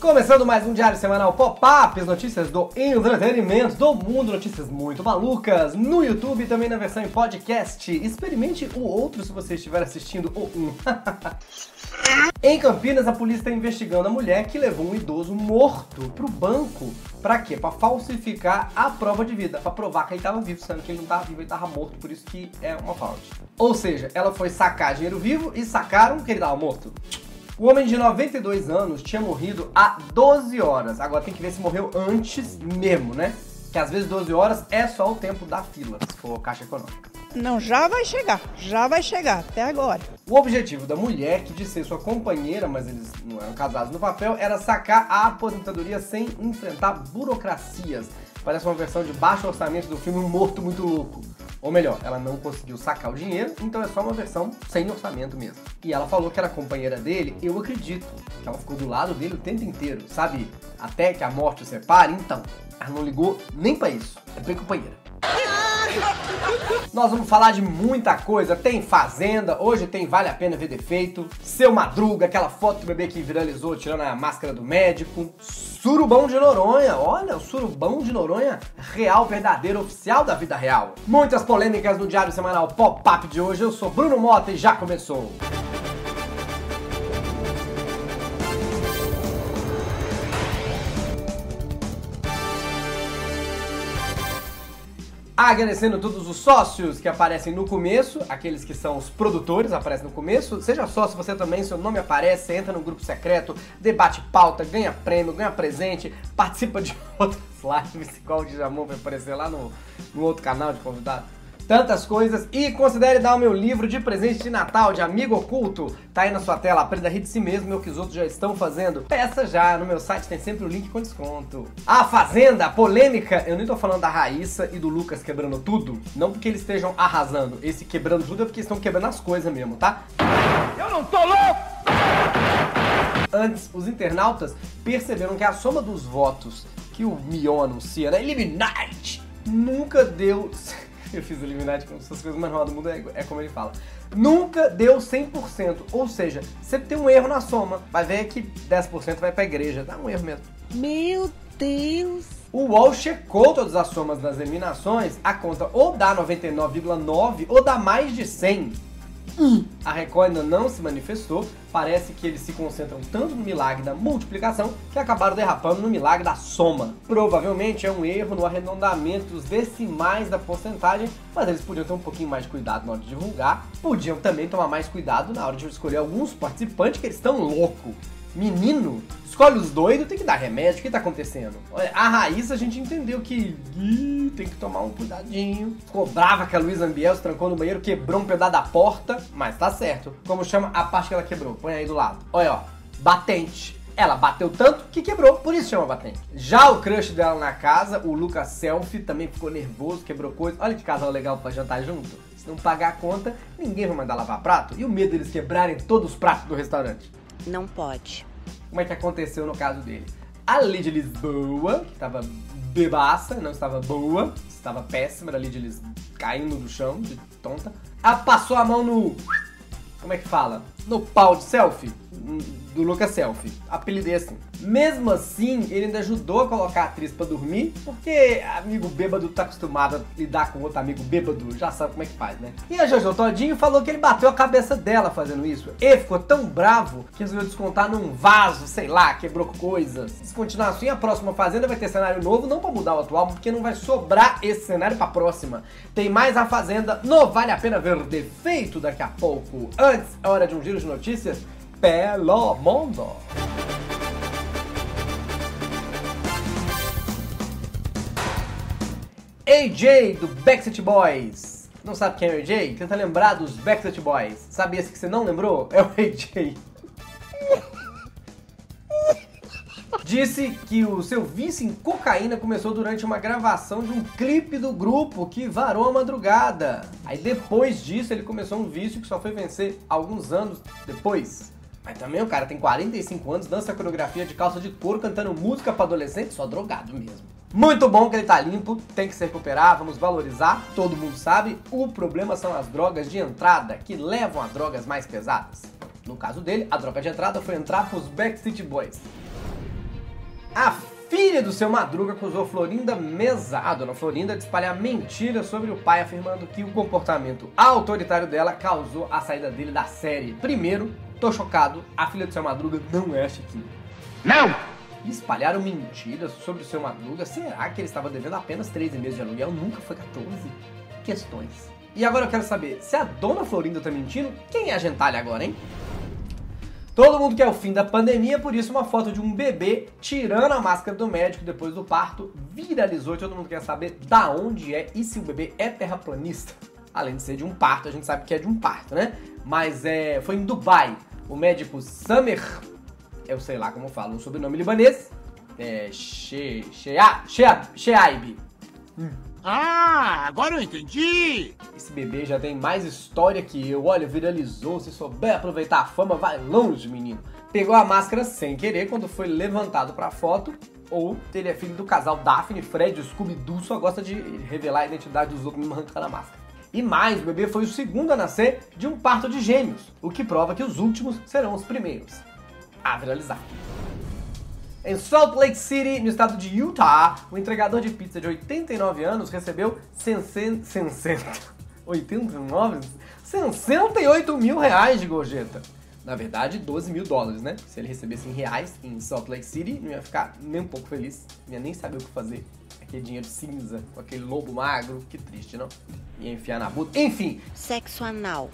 Começando mais um diário semanal pop-up, notícias do entretenimento, do mundo, notícias muito malucas, no YouTube e também na versão em podcast. Experimente o outro se você estiver assistindo o um. em Campinas, a polícia está investigando a mulher que levou um idoso morto pro banco. Pra quê? Pra falsificar a prova de vida, pra provar que ele estava vivo, sendo que ele não estava vivo, ele estava morto, por isso que é uma fraude. Ou seja, ela foi sacar dinheiro vivo e sacaram que ele estava morto. O homem de 92 anos tinha morrido há 12 horas. Agora tem que ver se morreu antes mesmo, né? Que às vezes 12 horas é só o tempo da fila, se for caixa econômica. Não, já vai chegar, já vai chegar, até agora. O objetivo da mulher, que disse ser sua companheira, mas eles não eram casados no papel, era sacar a aposentadoria sem enfrentar burocracias. Parece uma versão de baixo orçamento do filme Um Morto Muito Louco. Ou melhor, ela não conseguiu sacar o dinheiro, então é só uma versão sem orçamento mesmo. E ela falou que era companheira dele, eu acredito, que ela ficou do lado dele o tempo inteiro, sabe? Até que a morte o separe, então. Ela não ligou nem para isso. É bem companheira. Nós vamos falar de muita coisa. Tem Fazenda, hoje tem Vale a Pena Ver Defeito, Seu Madruga, aquela foto do bebê que viralizou tirando a máscara do médico, Surubão de Noronha, olha, o Surubão de Noronha, real, verdadeiro, oficial da vida real. Muitas polêmicas no Diário Semanal Pop-Up de hoje. Eu sou Bruno Mota e já começou. Agradecendo todos os sócios que aparecem no começo, aqueles que são os produtores aparecem no começo. Seja sócio você também, seu nome aparece, entra no grupo secreto, debate pauta, ganha prêmio, ganha presente, participa de outras lives, igual o Djamon vai aparecer lá no, no outro canal de convidado tantas coisas. E considere dar o meu livro de presente de Natal, de Amigo Oculto. Tá aí na sua tela, aprenda a rir de si mesmo, o que os outros já estão fazendo. Peça já, no meu site tem sempre o link com desconto. A Fazenda, polêmica, eu nem tô falando da Raíssa e do Lucas quebrando tudo, não porque eles estejam arrasando. Esse quebrando tudo é porque estão quebrando as coisas mesmo, tá? Eu não tô louco! Antes, os internautas perceberam que a soma dos votos que o Mion anuncia na Illuminati nunca deu eu fiz Illuminati com essas coisas mais do mundo, é, é como ele fala. Nunca deu 100%, ou seja, sempre tem um erro na soma. Vai ver que 10% vai pra igreja, dá um erro mesmo. Meu Deus! O UOL checou todas as somas das eliminações, a conta ou dá 99,9 ou dá mais de 100. A Record ainda não se manifestou, parece que eles se concentram tanto no milagre da multiplicação que acabaram derrapando no milagre da soma. Provavelmente é um erro no arredondamento dos decimais da porcentagem, mas eles podiam ter um pouquinho mais de cuidado na hora de divulgar. Podiam também tomar mais cuidado na hora de escolher alguns participantes que eles estão loucos. Menino, escolhe os doidos, tem que dar remédio, o que tá acontecendo? A raiz a gente entendeu que tem que tomar um cuidadinho. Ficou brava que a Luísa Ambiel se trancou no banheiro, quebrou um pedaço da porta, mas tá certo. Como chama a parte que ela quebrou? Põe aí do lado. Olha, ó, batente. Ela bateu tanto que quebrou, por isso chama batente. Já o crush dela na casa, o Lucas Selfie, também ficou nervoso, quebrou coisa. Olha que casal legal pra jantar junto. Se não pagar a conta, ninguém vai mandar lavar prato. E o medo deles quebrarem todos os pratos do restaurante? Não pode. Como é que aconteceu no caso dele? A Lídia Lisboa, que estava bebaça, não estava boa, estava péssima, a Lídia Lisboa caindo do chão, de tonta. A passou a mão no. Como é que fala? No pau de selfie do Lucas Selfie. Apelidei assim. Mesmo assim, ele ainda ajudou a colocar a atriz pra dormir, porque amigo bêbado tá acostumado a lidar com outro amigo bêbado, já sabe como é que faz, né? E a Jojo Todinho falou que ele bateu a cabeça dela fazendo isso. Ele ficou tão bravo que resolveu descontar num vaso, sei lá, quebrou coisas. Se continuar assim, a próxima Fazenda vai ter cenário novo, não pra mudar o atual, porque não vai sobrar esse cenário pra próxima. Tem mais a Fazenda no Vale a Pena Ver Defeito daqui a pouco. Antes, é hora de um giro de notícias pelo mundo. AJ do Backstreet Boys. Não sabe quem é o AJ? Tenta lembrar dos Backstreet Boys. Sabe esse que você não lembrou? É o AJ. Disse que o seu vício em cocaína começou durante uma gravação de um clipe do grupo que varou a madrugada. Aí depois disso ele começou um vício que só foi vencer alguns anos depois. Mas também o cara tem 45 anos, dança coreografia de calça de couro, cantando música para adolescente, só drogado mesmo. Muito bom que ele tá limpo, tem que se recuperar, vamos valorizar, todo mundo sabe. O problema são as drogas de entrada, que levam a drogas mais pesadas. No caso dele, a droga de entrada foi entrar pros Backstreet Boys. A filha do seu Madruga acusou Florinda Mesa, a dona Florinda, de espalhar mentiras sobre o pai, afirmando que o comportamento autoritário dela causou a saída dele da série. Primeiro, tô chocado, a filha do seu Madruga não é a Chiquinha. Não! Espalharam mentiras sobre o seu Madruga? Será que ele estava devendo apenas 13 meses de aluguel? Nunca foi 14? Questões. E agora eu quero saber, se a dona Florinda tá mentindo, quem é a gentalha agora, hein? Todo mundo quer o fim da pandemia, por isso uma foto de um bebê tirando a máscara do médico depois do parto viralizou e todo mundo quer saber da onde é e se o bebê é terraplanista. Além de ser de um parto, a gente sabe que é de um parto, né? Mas é, foi em Dubai. O médico Samer, eu sei lá como falo o sobrenome libanês, é She, Shea, Shea, Sheaib. Ah, agora eu entendi! Esse bebê já tem mais história que eu. Olha, viralizou. Se souber aproveitar a fama, vai longe, menino. Pegou a máscara sem querer quando foi levantado pra foto. Ou ele é filho do casal Daphne, Fred Scooby-Doo só gosta de revelar a identidade dos outros mesmo arrancando a máscara. E mais, o bebê foi o segundo a nascer de um parto de gêmeos, o que prova que os últimos serão os primeiros a viralizar. Em Salt Lake City, no estado de Utah, o entregador de pizza de 89 anos recebeu 60, 89? 68 mil reais de gorjeta. Na verdade, 12 mil dólares, né? Se ele recebesse em reais em Salt Lake City, não ia ficar nem um pouco feliz, não ia nem saber o que fazer. Aquele dinheiro cinza, com aquele lobo magro, que triste, não? Ia enfiar na buta. Enfim, Sexo anal.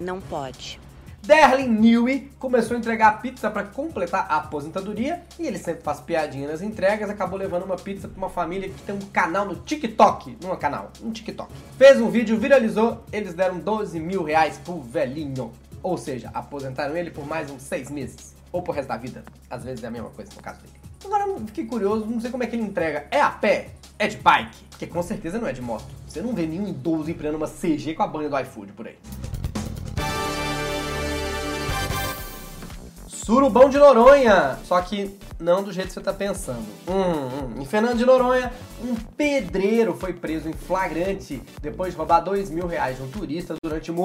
Não pode. Derlin Newey começou a entregar pizza para completar a aposentadoria e ele sempre faz piadinha nas entregas. Acabou levando uma pizza para uma família que tem um canal no TikTok. Não é canal, um TikTok. Fez um vídeo, viralizou. Eles deram 12 mil reais pro velhinho. Ou seja, aposentaram ele por mais uns seis meses. Ou pro resto da vida. Às vezes é a mesma coisa no caso dele. Agora fiquei curioso, não sei como é que ele entrega. É a pé? É de bike? Porque com certeza não é de moto. Você não vê nenhum idoso empregando uma CG com a banha do iFood por aí. Surubão de Noronha, só que não do jeito que você tá pensando. Hum, hum. Em Fernando de Noronha, um pedreiro foi preso em flagrante depois de roubar dois mil reais de um turista durante uma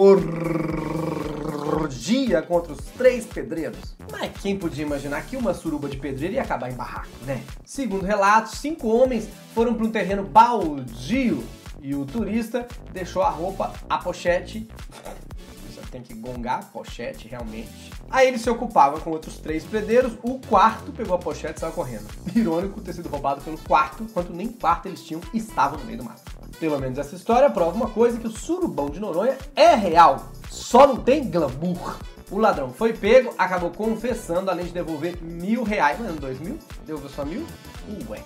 orgia contra os três pedreiros. Mas quem podia imaginar que uma suruba de pedreiro ia acabar em barraco, né? Segundo relatos, cinco homens foram para um terreno baldio e o turista deixou a roupa, a pochete tem que gongar a pochete realmente. Aí ele se ocupava com outros três pedreiros, o quarto pegou a pochete e saiu correndo. Irônico ter sido roubado pelo quarto, enquanto nem quarto eles tinham e estavam no meio do mato. Pelo menos essa história prova uma coisa, que o surubão de Noronha é real, só não tem glamour. O ladrão foi pego, acabou confessando, além de devolver mil reais, mas não dois mil? Devolveu só mil? Ué,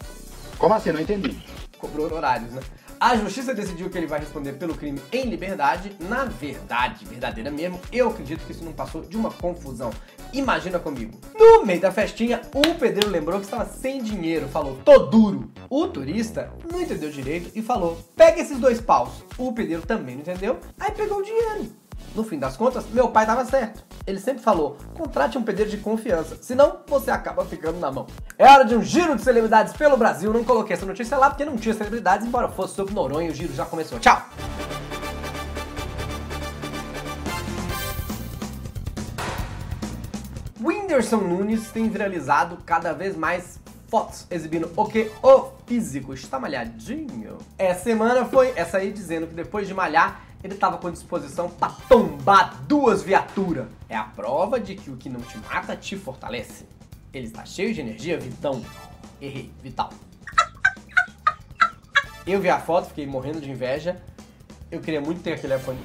Como assim? Não entendi. cobrou horários, né? A justiça decidiu que ele vai responder pelo crime em liberdade. Na verdade, verdadeira mesmo, eu acredito que isso não passou de uma confusão. Imagina comigo. No meio da festinha, o pedreiro lembrou que estava sem dinheiro, falou, tô duro. O turista não entendeu direito e falou, pega esses dois paus. O pedreiro também não entendeu, aí pegou o dinheiro. No fim das contas, meu pai estava certo. Ele sempre falou: contrate um pedreiro de confiança, senão você acaba ficando na mão. É hora de um giro de celebridades pelo Brasil. Não coloquei essa notícia lá porque não tinha celebridades, embora fosse sobre Noronha. O giro já começou. Tchau! Whindersson Nunes tem viralizado cada vez mais fotos exibindo o que? O físico está malhadinho. Essa semana foi essa aí dizendo que depois de malhar, ele estava com disposição para tombar duas viaturas. É a prova de que o que não te mata te fortalece. Ele está cheio de energia, Vitão. Errei, Vital. Eu vi a foto, fiquei morrendo de inveja. Eu queria muito ter aquele iPhone.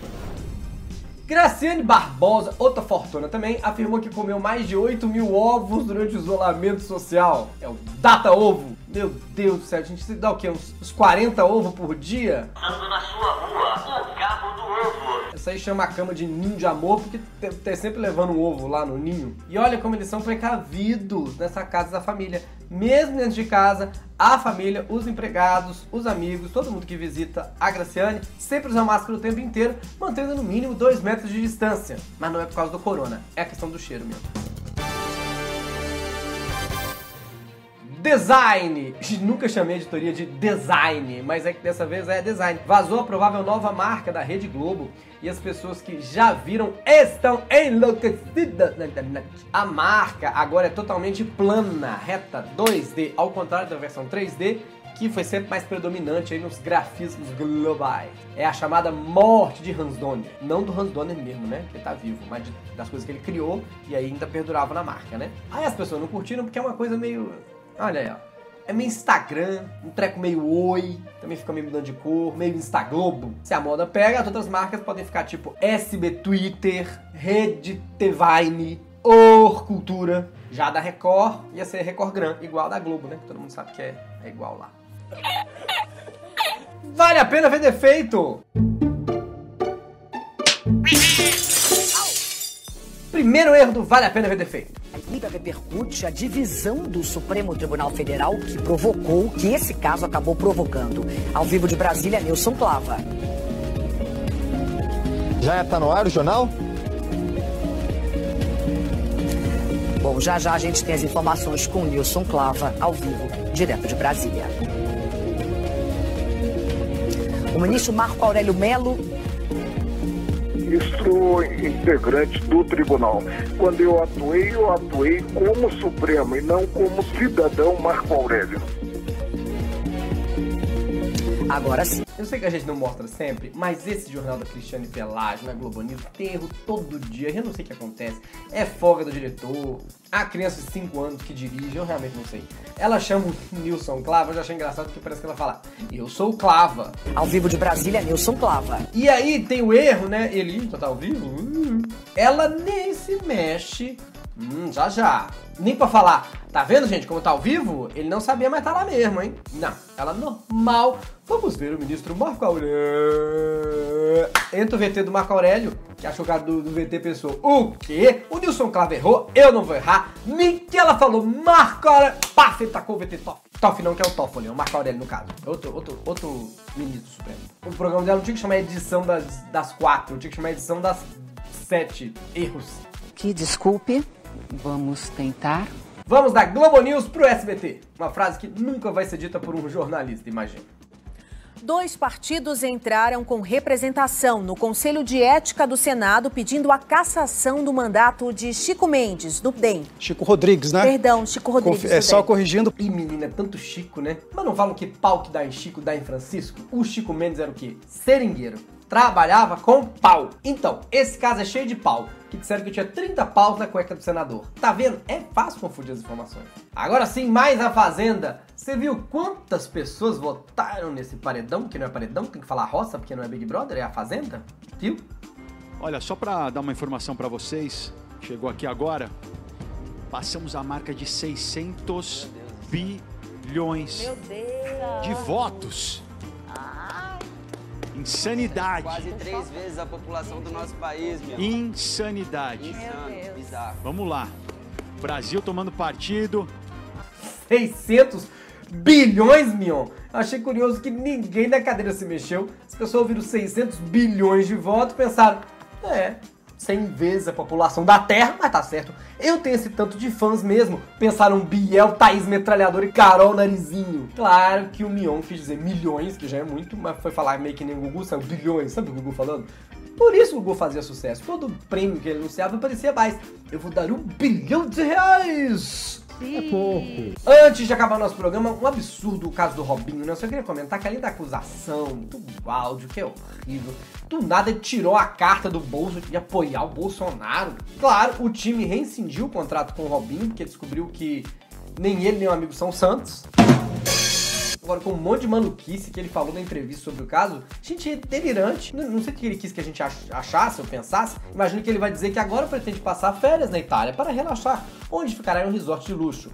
Graciane Barbosa, outra fortuna também, afirmou que comeu mais de 8 mil ovos durante o isolamento social. É o Data Ovo. Meu Deus do céu, a gente dá o quê? Uns, uns 40 ovos por dia? Ando na sua Isso aí chama a cama de ninho de amor, porque tá sempre levando um ovo lá no ninho. E olha como eles são precavidos nessa casa da família. Mesmo dentro de casa, a família, os empregados, os amigos, todo mundo que visita a Graciane, sempre usa máscara o tempo inteiro, mantendo no mínimo 2 metros de distância. Mas não é por causa do corona, é a questão do cheiro mesmo. Design! Nunca chamei a editoria de design, mas é que dessa vez é design. Vazou a provável nova marca da Rede Globo e as pessoas que já viram estão enlouquecidas. A marca agora é totalmente plana, reta, 2D, ao contrário da versão 3D, que foi sempre mais predominante aí nos grafismos globais. É a chamada morte de Hans Donner. Não do Hans Donner mesmo, né? Que ele tá vivo, mas de, das coisas que ele criou e aí ainda perdurava na marca, né? Aí as pessoas não curtiram porque é uma coisa meio. Olha aí, ó. É meio Instagram, um treco meio oi, também fica meio mudando de cor, meio Instaglobo. Se a moda pega, as outras marcas podem ficar tipo SB Twitter, Rede Tvine, Or Cultura. Já da Record ia ser Record Gran, igual da Globo, né? Todo mundo sabe que é, é igual lá. Vale a pena ver defeito! Primeiro erro do Vale a Pena ver defeito. A liga repercute a divisão do Supremo Tribunal Federal que provocou, que esse caso acabou provocando. Ao vivo de Brasília, Nilson Clava. Já está no ar o jornal? Bom, já já a gente tem as informações com Nilson Clava, ao vivo, direto de Brasília. O ministro Marco Aurélio Melo ministro integrante do tribunal. Quando eu atuei, eu atuei como Supremo e não como cidadão Marco Aurélio. Agora sim. Eu sei que a gente não mostra sempre, mas esse jornal da Cristiane Pelagio na Globo News tem erro todo dia. Eu não sei o que acontece. É folga do diretor, a criança de 5 anos que dirige, eu realmente não sei. Ela chama o Nilson Clava, eu já achei engraçado porque parece que ela fala, eu sou o Clava. Ao vivo de Brasília, Nilson Clava. E aí tem o erro, né? Ele, tá ao vivo? Ela nem se mexe. Hum, já já. Nem pra falar, tá vendo, gente, como tá ao vivo? Ele não sabia, mas tá lá mesmo, hein? Não, ela normal. Vamos ver o ministro Marco Aurélio. Entra o VT do Marco Aurélio, que achou o cara do, do VT pensou, o quê? O Nilson Clava errou, eu não vou errar. Nem que ela falou, Marco Aurélio. Paf, ele tacou o VT Toff. Toff não, que é o Toffoli, é o Marco Aurélio no caso. Outro, outro, outro ministro supremo. O programa dela não tinha que chamar edição das, das quatro, tinha que chamar edição das sete erros. Que desculpe, vamos tentar. Vamos da Globo News pro SBT. Uma frase que nunca vai ser dita por um jornalista, imagina. Dois partidos entraram com representação no Conselho de Ética do Senado pedindo a cassação do mandato de Chico Mendes, do DEM. Chico Rodrigues, né? Perdão, Chico Rodrigues. Conf- É só DEM. corrigindo. Ih, menina, é tanto Chico, né? Mas não falam que pau que dá em Chico dá em Francisco? O Chico Mendes era o quê? Seringueiro. Trabalhava com pau. Então, esse caso é cheio de pau. Que disseram que tinha 30 paus na cueca do senador. Tá vendo? É fácil confundir as informações. Agora sim, mais a Fazenda. Você viu quantas pessoas votaram nesse paredão? Que não é paredão, tem que falar roça, porque não é Big Brother, é a Fazenda? Viu? Olha, só para dar uma informação para vocês, chegou aqui agora, passamos a marca de 600 bilhões de votos. Insanidade. Quase três vezes a população do nosso país, meu. Insanidade. Insano, bizarro. Vamos lá. Brasil tomando partido. 600 bilhões, Mion. Achei curioso que ninguém da cadeira se mexeu. As pessoas ouviram 600 bilhões de votos e pensaram, é, 100 vezes a população da Terra, mas tá certo. Eu tenho esse tanto de fãs mesmo. Pensaram Biel, Thaís Metralhador e Carol Narizinho. Claro que o Mion quis dizer milhões, que já é muito, mas foi falar meio que nem o Gugu, saiu bilhões, sabe o Gugu falando? Por isso o Gugu fazia sucesso. Todo prêmio que ele anunciava parecia mais. Eu vou dar um bilhão de reais! É pouco. Antes de acabar o nosso programa, um absurdo o caso do Robinho, né? Eu só queria comentar que além da acusação, do áudio, que é horrível, do nada ele tirou a carta do bolso de apoiar o Bolsonaro. Claro, o time reincindiu o contrato com o Robinho, porque descobriu que nem ele nem o amigo são santos. Agora, com um monte de maluquice que ele falou na entrevista sobre o caso, gente, é delirante. Não, não sei o que ele quis que a gente ach- achasse ou pensasse. Imagino que ele vai dizer que agora pretende passar férias na Itália para relaxar, onde ficará em um resort de luxo.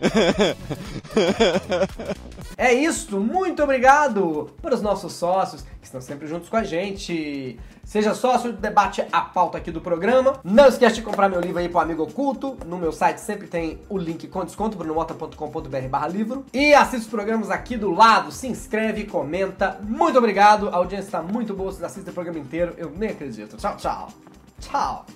É isso, muito obrigado para os nossos sócios que estão sempre juntos com a gente. Seja sócio, debate a pauta aqui do programa. Não esquece de comprar meu livro aí pro amigo oculto. No meu site sempre tem o link com desconto, brunomota.com.br barra livro. E assista os programas aqui do lado, se inscreve, comenta. Muito obrigado, a audiência está muito boa, vocês assistem o programa inteiro, eu nem acredito. Tchau, tchau. Tchau.